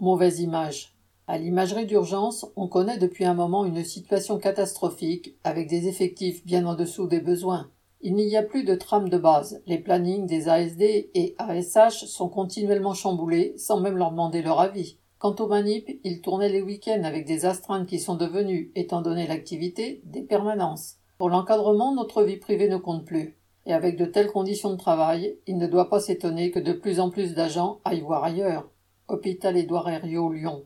Mauvaise image. À l'imagerie d'urgence, on connaît depuis un moment une situation catastrophique, avec des effectifs bien en dessous des besoins. Il n'y a plus de trame de base. Les plannings des ASD et ASH sont continuellement chamboulés, sans même leur demander leur avis. Quant aux manip, ils tournaient les week-ends avec des astreintes qui sont devenues, étant donné l'activité, des permanences. Pour l'encadrement, notre vie privée ne compte plus. Et avec de telles conditions de travail, il ne doit pas s'étonner que de plus en plus d'agents aillent voir ailleurs. Hôpital Édouard Herriot, Lyon.